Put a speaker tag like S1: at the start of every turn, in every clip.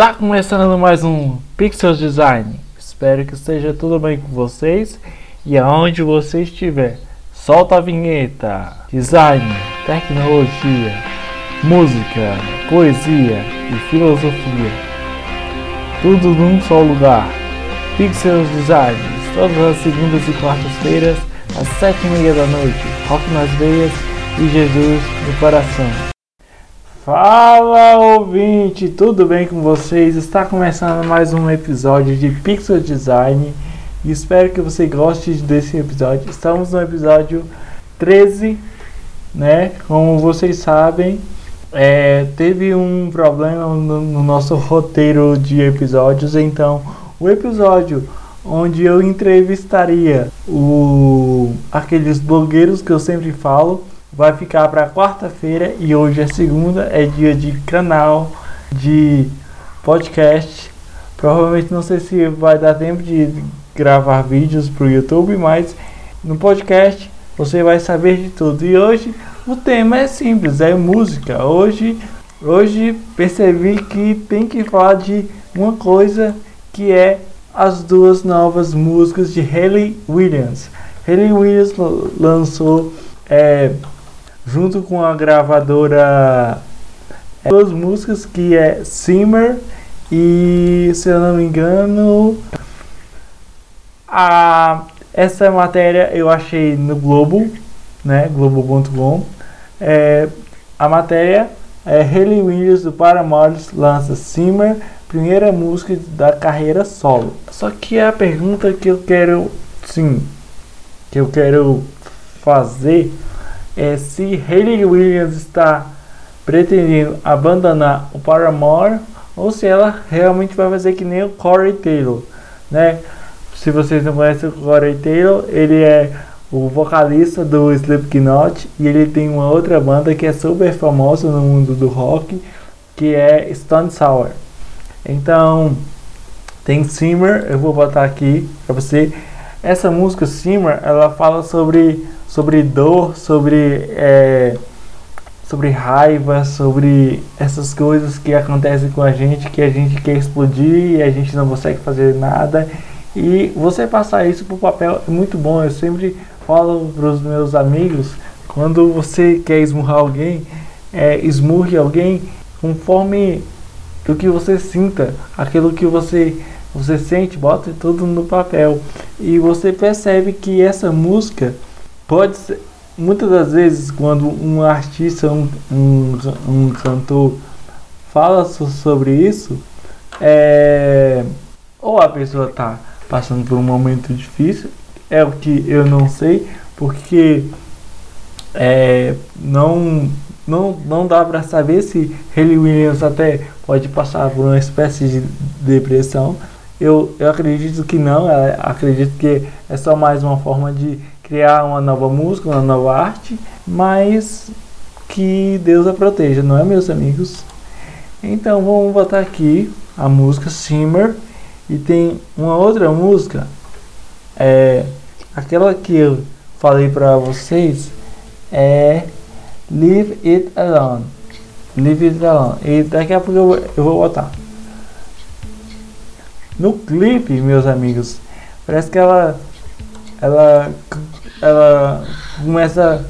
S1: Está começando mais um Pixel Design. Espero que esteja tudo bem com vocês e aonde você estiver. Solta a vinheta. Design, tecnologia, música, poesia e filosofia. Tudo num só lugar. Pixel Design, todas as segundas e quartas-feiras, às sete e meia da noite. Rock nas veias e Jesus no coração. Fala ouvinte, tudo bem com vocês? Está começando mais um episódio de Pixel Design espero que você goste desse episódio. Estamos no episódio 13, né? Como vocês sabem, é, teve um problema no, no nosso roteiro de episódios, então o episódio onde eu entrevistaria o, aqueles blogueiros que eu sempre falo vai ficar para quarta-feira e hoje é segunda, é dia de canal de podcast. Provavelmente não sei se vai dar tempo de gravar vídeos para o YouTube, mas no podcast você vai saber de tudo. E hoje o tema é simples, é música. Hoje, hoje percebi que tem que falar de uma coisa que é as duas novas músicas de Hayley Williams. Hayley Williams lançou é, junto com a gravadora é, duas músicas que é Simmer e se eu não me engano a essa matéria eu achei no Globo, né, globo.com. É, a matéria é Hayley Williams do Paramore lança Simmer, primeira música da carreira solo. Só que a pergunta que eu quero, sim, que eu quero fazer é se Hayley Williams está pretendendo abandonar o Paramore ou se ela realmente vai fazer que nem o Corey Taylor, né? Se vocês não conhecem o Corey Taylor, ele é o vocalista do Slipknot e ele tem uma outra banda que é super famosa no mundo do rock, que é Stone Sour. Então, tem Simmer, eu vou botar aqui para você. Essa música Simmer, ela fala sobre sobre dor, sobre, é, sobre raiva, sobre essas coisas que acontecem com a gente, que a gente quer explodir e a gente não consegue fazer nada. E você passar isso para o papel é muito bom. Eu sempre falo para os meus amigos, quando você quer esmurrar alguém, é, esmurre alguém conforme o que você sinta, aquilo que você você sente, bota tudo no papel. E você percebe que essa música pode ser, muitas das vezes quando um artista, um, um, um cantor fala sobre isso, é, ou a pessoa está passando por um momento difícil, é o que eu não sei, porque é, não, não, não dá para saber se Hayley Williams até pode passar por uma espécie de depressão. Eu, eu acredito que não, acredito que é só mais uma forma de criar uma nova música, uma nova arte, mas que Deus a proteja, não é, meus amigos? Então vamos botar aqui a música Simmer e tem uma outra música, é aquela que eu falei para vocês é Leave It Alone. Leave It Alone. E daqui a pouco eu, eu vou botar. No clipe, meus amigos, parece que ela ela ela começa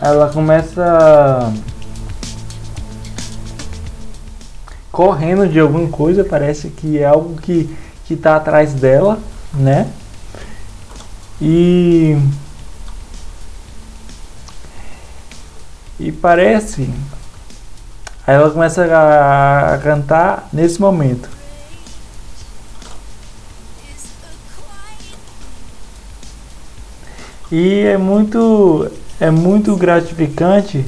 S1: ela começa correndo de alguma coisa, parece que é algo que que está atrás dela, né? E e parece ela começa a, a cantar nesse momento. E é muito é muito gratificante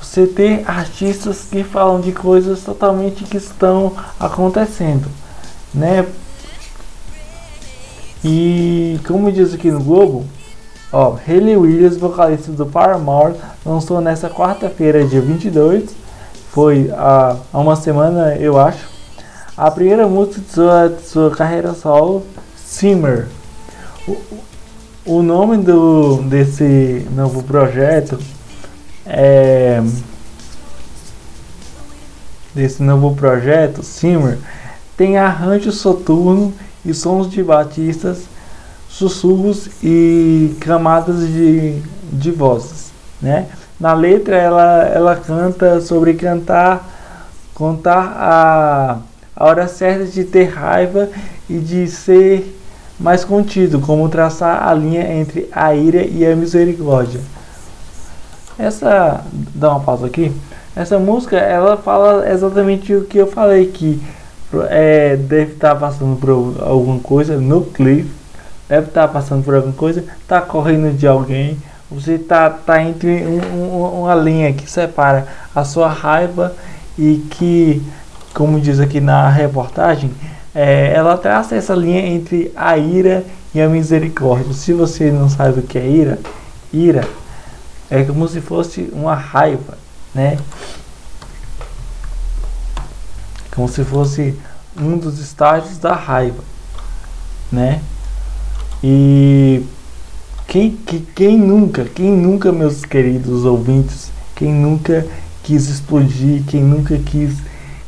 S1: você ter artistas que falam de coisas totalmente que estão acontecendo, né? E como diz aqui no Globo, ó, Hayley Williams, vocalista do Paramore, lançou nessa quarta-feira, dia 22, foi há, há uma semana, eu acho, a primeira música de sua, de sua carreira solo, Simmer. O nome do, desse novo projeto é desse novo projeto, Simmer, tem arranjo soturno e sons de batistas, sussurros e camadas de, de vozes, né? Na letra ela, ela canta sobre cantar, contar a, a hora certa de ter raiva e de ser mais contido, como traçar a linha entre a ira e a misericórdia. Essa, dá uma pausa aqui. Essa música ela fala exatamente o que eu falei que é, deve estar tá passando por alguma coisa no clipe, deve estar tá passando por alguma coisa, está correndo de alguém, você está tá entre um, um, uma linha que separa a sua raiva e que, como diz aqui na reportagem, é, ela traça essa linha entre a ira e a misericórdia. Se você não sabe o que é ira, ira é como se fosse uma raiva, né? Como se fosse um dos estágios da raiva, né? E quem, que, quem nunca, quem nunca, meus queridos ouvintes, quem nunca quis explodir, quem nunca quis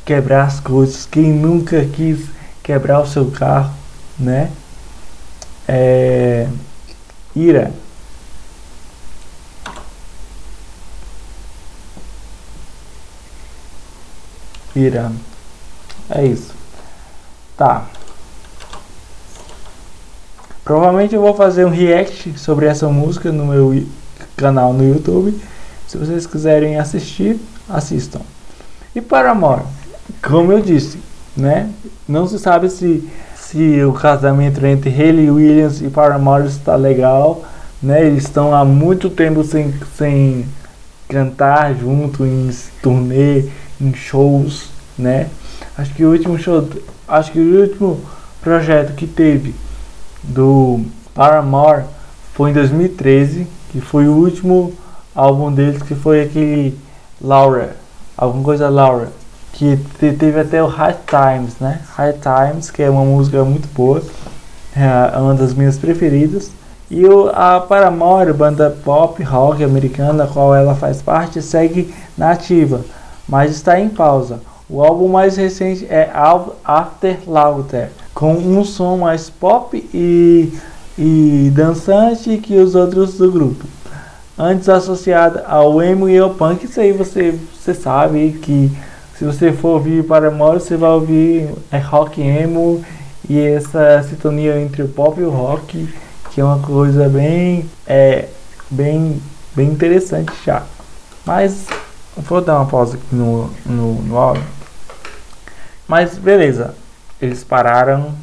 S1: quebrar as coisas, quem nunca quis quebrar o seu carro, né? É, ira. Ira. É isso. Tá. Provavelmente eu vou fazer um react sobre essa música no meu canal no YouTube. Se vocês quiserem assistir, assistam. E para amor, como eu disse, né? Não se sabe se, se o casamento entre Hayley Williams e Paramore está legal, né? Eles estão há muito tempo sem, sem cantar junto em turnê, em shows, né? Acho que o último show, acho que o último projeto que teve do Paramore foi em 2013, que foi o último álbum deles, que foi aquele Laura, alguma coisa Laura, que teve até o High Times, né? High Times, que é uma música muito boa, é uma das minhas preferidas. E o, a Paramore, banda pop rock americana, a qual ela faz parte, segue na ativa, mas está em pausa. O álbum mais recente é After Laughter, com um som mais pop e, e dançante que os outros do grupo. Antes associado ao emo e ao punk, isso aí você, você sabe que se você for ouvir Paramore, você vai ouvir é rock emo e essa sintonia entre o pop e o rock, que é uma coisa bem, é, bem, bem interessante já. Mas vou dar uma pausa aqui no, no, no áudio. Mas beleza, eles pararam,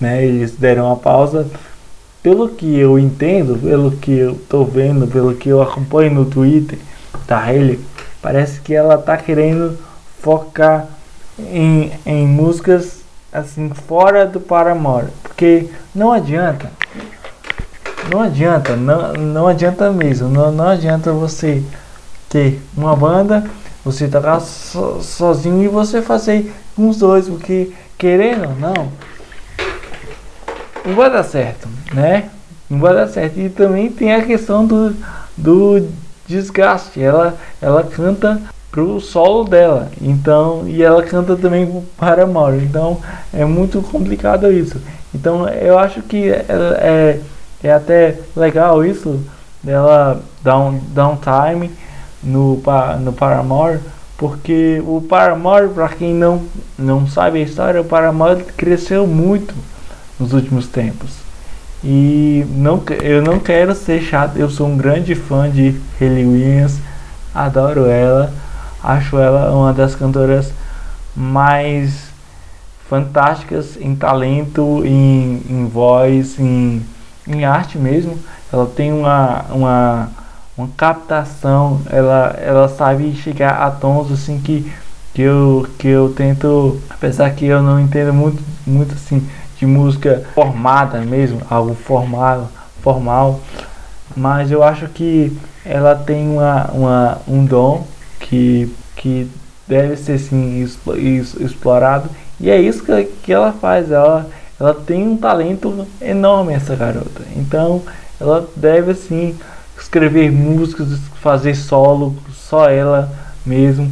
S1: né? Eles deram uma pausa. Pelo que eu entendo, pelo que eu tô vendo, pelo que eu acompanho no Twitter da Hailey, parece que ela tá querendo focar em, em músicas assim fora do Paramore, porque não adianta, não adianta, não, não adianta mesmo, não, não adianta você ter uma banda, você tocar so, sozinho e você fazer com os dois, porque querendo ou não, não vai dar certo, né? Não vai dar certo. E também tem a questão do, do desgaste. Ela, ela canta pro solo dela. Então, e ela canta também para Mauro. Então, é muito complicado isso. Então, eu acho que é, é, é até legal isso dela dar um, dar um time no, no Paramore porque o Paramore, para quem não, não sabe a história, o Paramore cresceu muito nos últimos tempos. E não, eu não quero ser chato, eu sou um grande fã de Hayley Williams, adoro ela, acho ela uma das cantoras mais fantásticas em talento, em, em voz, em, em arte mesmo. Ela tem uma, uma uma captação, ela, ela sabe chegar a tons assim que, que, eu, que eu tento, apesar que eu não entendo muito, muito assim de música formada mesmo, algo formal, formal, mas eu acho que ela tem uma, uma, um dom que, que deve ser sim explorado. E é isso que, que ela faz, ela, ela tem um talento enorme essa garota, então ela deve assim escrever músicas, fazer solo, só ela mesmo,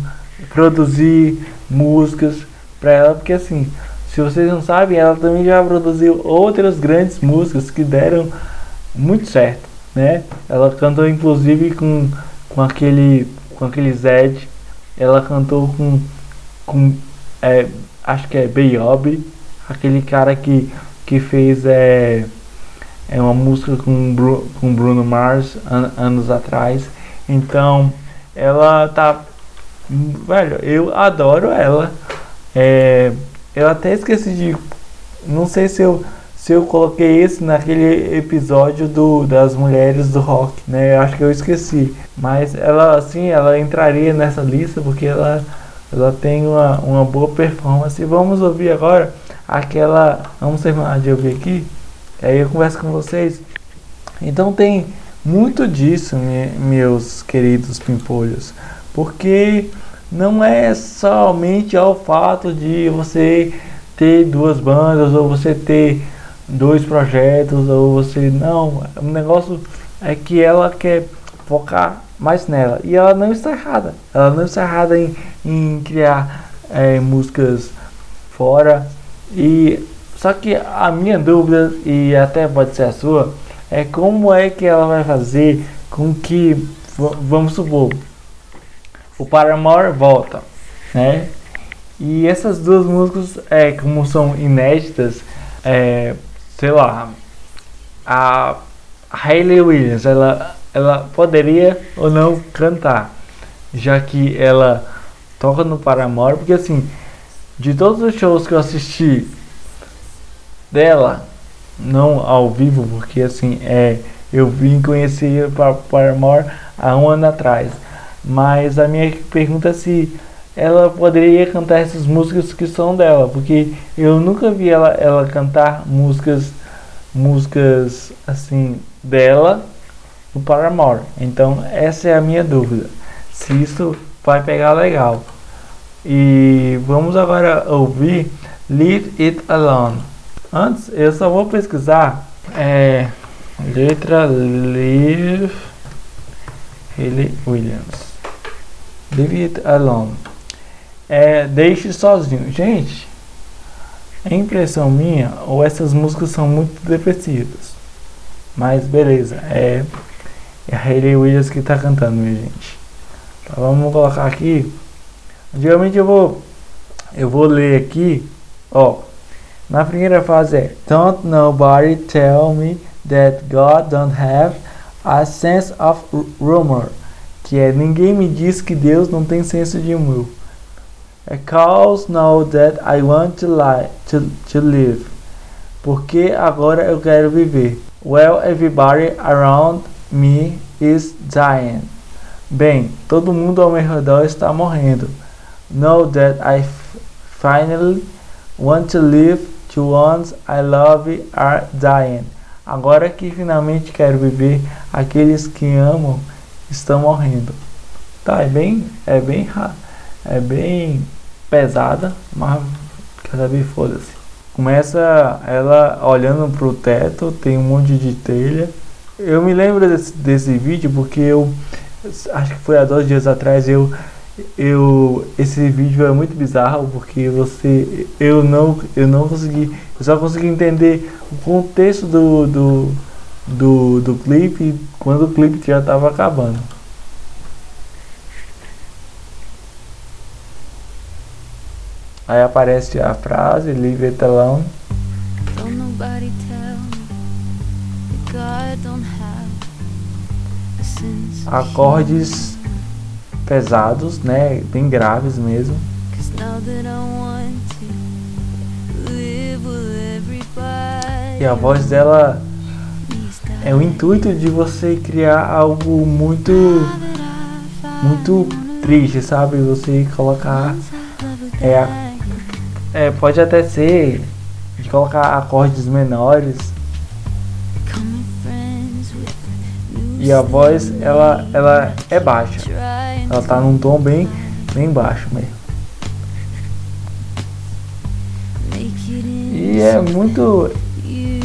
S1: produzir músicas para ela, porque assim, se vocês não sabem, ela também já produziu outras grandes músicas que deram muito certo, né? Ela cantou inclusive com, com aquele com aquele Zed, ela cantou com com é, acho que é Bayob, aquele cara que que fez é, é uma música com Bru, com Bruno Mars an, anos atrás. Então, ela tá velho, eu adoro ela. É, eu até esqueci de não sei se eu se eu coloquei esse naquele episódio do das mulheres do rock, né? Eu acho que eu esqueci, mas ela assim, ela entraria nessa lista porque ela ela tem uma, uma boa performance. Vamos ouvir agora aquela. Vamos terminar de ouvir aqui. Aí eu converso com vocês. Então tem muito disso, meus queridos pimpolhos, porque não é somente ao fato de você ter duas bandas ou você ter dois projetos ou você não, o negócio é que ela quer focar mais nela. E ela não está errada, ela não está errada em, em criar é, músicas fora. E só que a minha dúvida e até pode ser a sua é como é que ela vai fazer com que vamos supor o Paramore volta, né? E essas duas músicas, é, como são inéditas, é, sei lá, a Hayley Williams, ela, ela poderia ou não cantar, já que ela toca no Paramore, porque assim, de todos os shows que eu assisti dela, não ao vivo, porque assim, é, eu vim conhecer para Paramore há um ano atrás. Mas a minha pergunta é se ela poderia cantar essas músicas que são dela, porque eu nunca vi ela, ela cantar músicas músicas assim dela no Paramore. Então essa é a minha dúvida. Se isso vai pegar legal. E vamos agora ouvir Leave It Alone. Antes, eu só vou pesquisar é, letra Leave Haley Williams. Leave It Alone. É, deixe sozinho. Gente, é impressão minha ou essas músicas são muito depressivas. Mas beleza, é, é a Hayley Williams que está cantando, minha gente. Então, vamos colocar aqui Geralmente eu vou eu vou ler aqui, ó. Na primeira fase é Don't nobody tell me that God don't have a sense of rumor, que é ninguém me diz que Deus não tem senso de humor. Cause know that I want to to, to live. Porque agora eu quero viver. Well, everybody around me is dying. Bem, todo mundo ao meu redor está morrendo. Know that I finally want to live to ones I love are dying. Agora que finalmente quero viver, aqueles que amam estão morrendo. Tá, é bem, é bem, é bem pesada, mas quer saber, foda-se. Começa ela olhando pro teto, tem um monte de telha. Eu me lembro desse, desse vídeo porque eu acho que foi há dois dias atrás eu eu esse vídeo é muito bizarro porque você eu não eu não consegui eu só consegui entender o contexto do do, do, do clipe quando o clipe já estava acabando aí aparece a frase leave it alone acordes pesados, né? Bem graves mesmo. E a voz dela é o intuito de você criar algo muito muito triste, sabe? Você colocar é, é pode até ser de colocar acordes menores e a voz ela ela é baixa ela tá num tom bem, bem baixo mesmo. E é muito,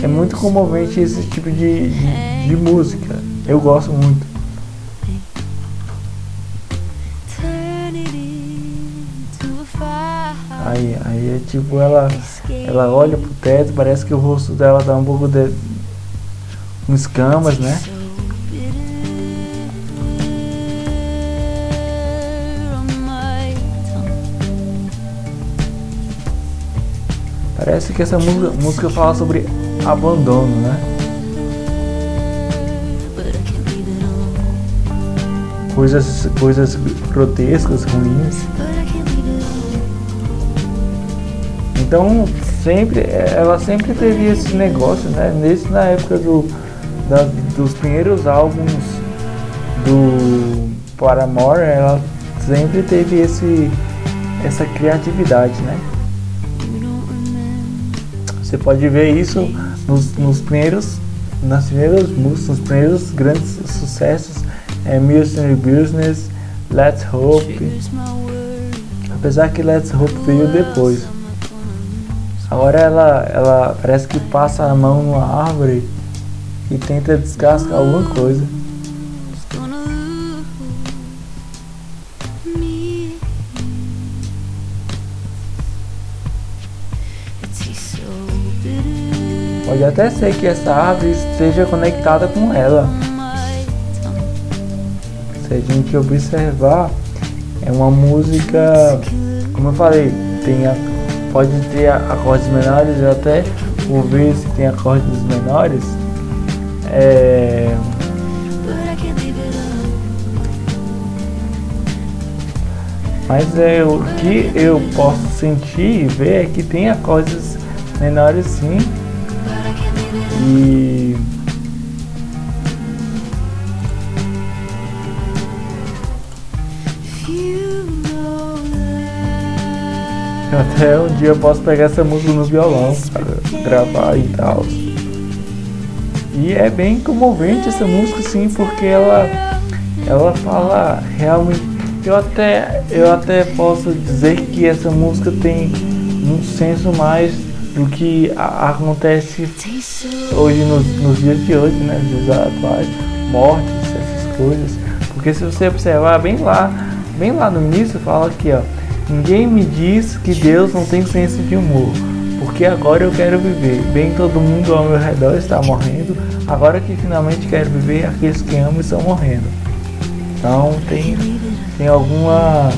S1: é muito comovente esse tipo de, de, de música. Eu gosto muito. Tipo ela, ela olha pro teto, parece que o rosto dela dá um pouco de com escamas, né? Parece que essa música, música fala sobre abandono, né? Coisas, coisas grotescas, ruins. Então, sempre, ela sempre teve esse negócio, né? Nesse, na época do, da, dos primeiros álbuns do Paramore, ela sempre teve esse, essa criatividade, né? Você pode ver isso nos, nos primeiros, nas primeiras músicas, nos primeiros grandes sucessos, é Military Business, Let's Hope, apesar que Let's Hope veio depois. Agora ela, ela parece que passa a mão numa árvore e tenta descascar alguma coisa. Pode até ser que essa árvore esteja conectada com ela. Se a gente observar, é uma música, como eu falei, tem a, pode ter acordes menores, eu até vou ver se tem acordes menores. É, mas é, o que eu posso sentir e ver é que tem acordes menores sim e até um dia eu posso pegar essa música no violão gravar e tal. E é bem comovente essa música sim, porque ela ela fala realmente eu até eu até posso dizer que essa música tem um senso mais do que a, acontece hoje nos, nos, dias de hoje, né? Dias atuais, mortes, essas coisas. Porque se você observar bem lá, bem lá no início, fala aqui, ó. Ninguém me diz que Deus não tem senso de humor, porque agora eu quero viver. Bem, todo mundo ao meu redor está morrendo. Agora que finalmente quero viver, aqueles que amo estão morrendo. Então tem, tem alguma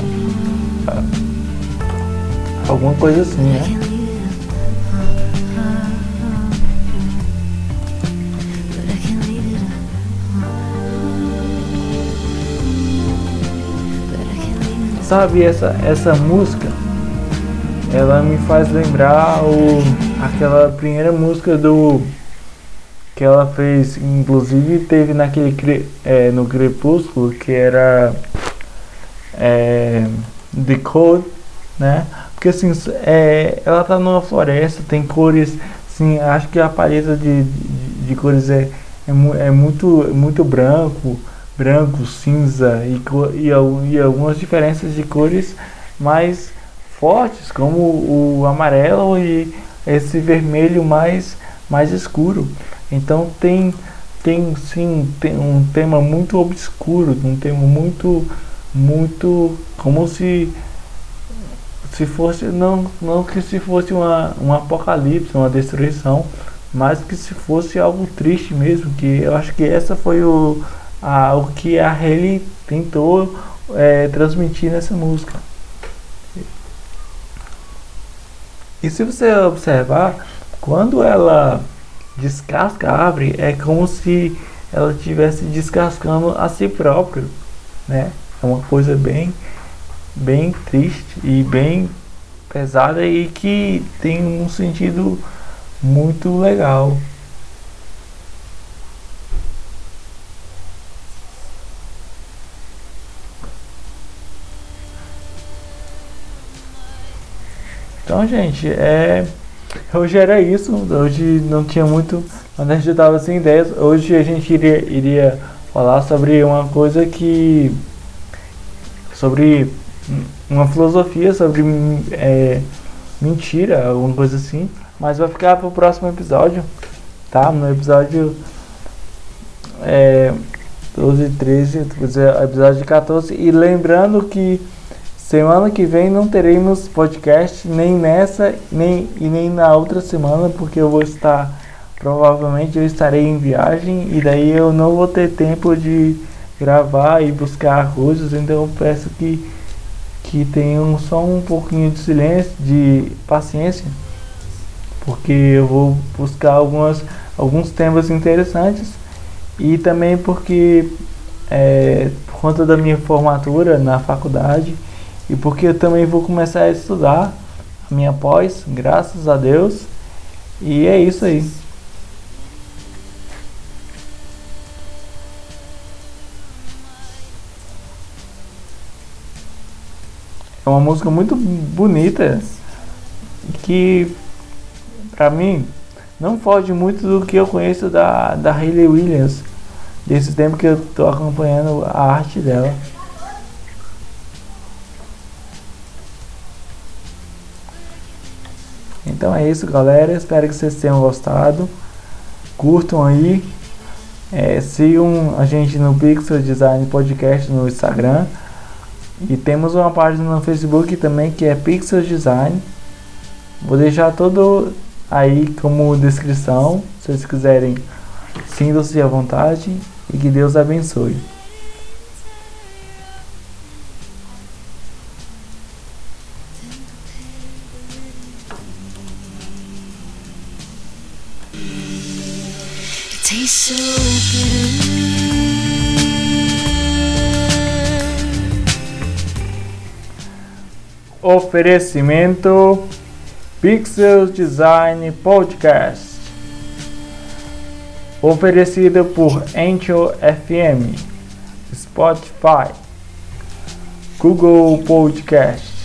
S1: alguma coisa assim, né? Sabe, essa, essa música, ela me faz lembrar o, aquela primeira música do que ela fez, inclusive teve naquele é, no Crepúsculo, que era é, The Code, né? Porque assim, é, ela tá numa floresta, tem cores, assim, acho que a paleta de, de, de cores é, é, é muito, muito branco, branco, cinza e, e, e algumas diferenças de cores mais fortes, como o, amarelo e esse vermelho mais, mais escuro. Então tem, tem sim tem um tema muito obscuro, um tema muito, muito como se se fosse não, não que se fosse uma, um apocalipse, uma destruição, mas que se fosse algo triste mesmo, que eu acho que essa foi o, a, o que a Haley tentou é, transmitir nessa música. E se você observar, quando ela descasca a árvore, é como se ela estivesse descascando a si própria, né? É uma coisa bem, bem triste e bem pesada e que tem um sentido muito legal. Então, gente, é, hoje era isso. Hoje não tinha muito. A gente estava sem ideias. Hoje a gente iria, iria falar sobre uma coisa que. sobre uma filosofia, sobre é, mentira, alguma coisa assim. Mas vai ficar para o próximo episódio, tá? No episódio é, 12 e 13, episódio 14. E lembrando que Semana que vem não teremos podcast nem nessa nem e nem na outra semana porque eu vou estar provavelmente eu estarei em viagem e daí eu não vou ter tempo de gravar e buscar coisas, então eu peço que que tenham só um pouquinho de silêncio, de paciência, porque eu vou buscar algumas alguns temas interessantes e também porque é, por conta da minha formatura na faculdade e porque eu também vou começar a estudar a minha pós, graças a Deus. E é isso aí. É uma música muito bonita que pra mim não foge muito do que eu conheço da, da Hayley Williams, desse tempo que eu estou acompanhando a arte dela. Então é isso, galera. Espero que vocês tenham gostado. Curtam aí. É, sigam a gente no Pixel Design Podcast no Instagram. E temos uma página no Facebook também que é Pixel Design. Vou deixar todo aí como descrição. Se vocês quiserem, sintam-se à vontade e que Deus abençoe. Oferecimento Pixel Design Podcast. Oferecido por Anchor FM, Spotify, Google Podcast.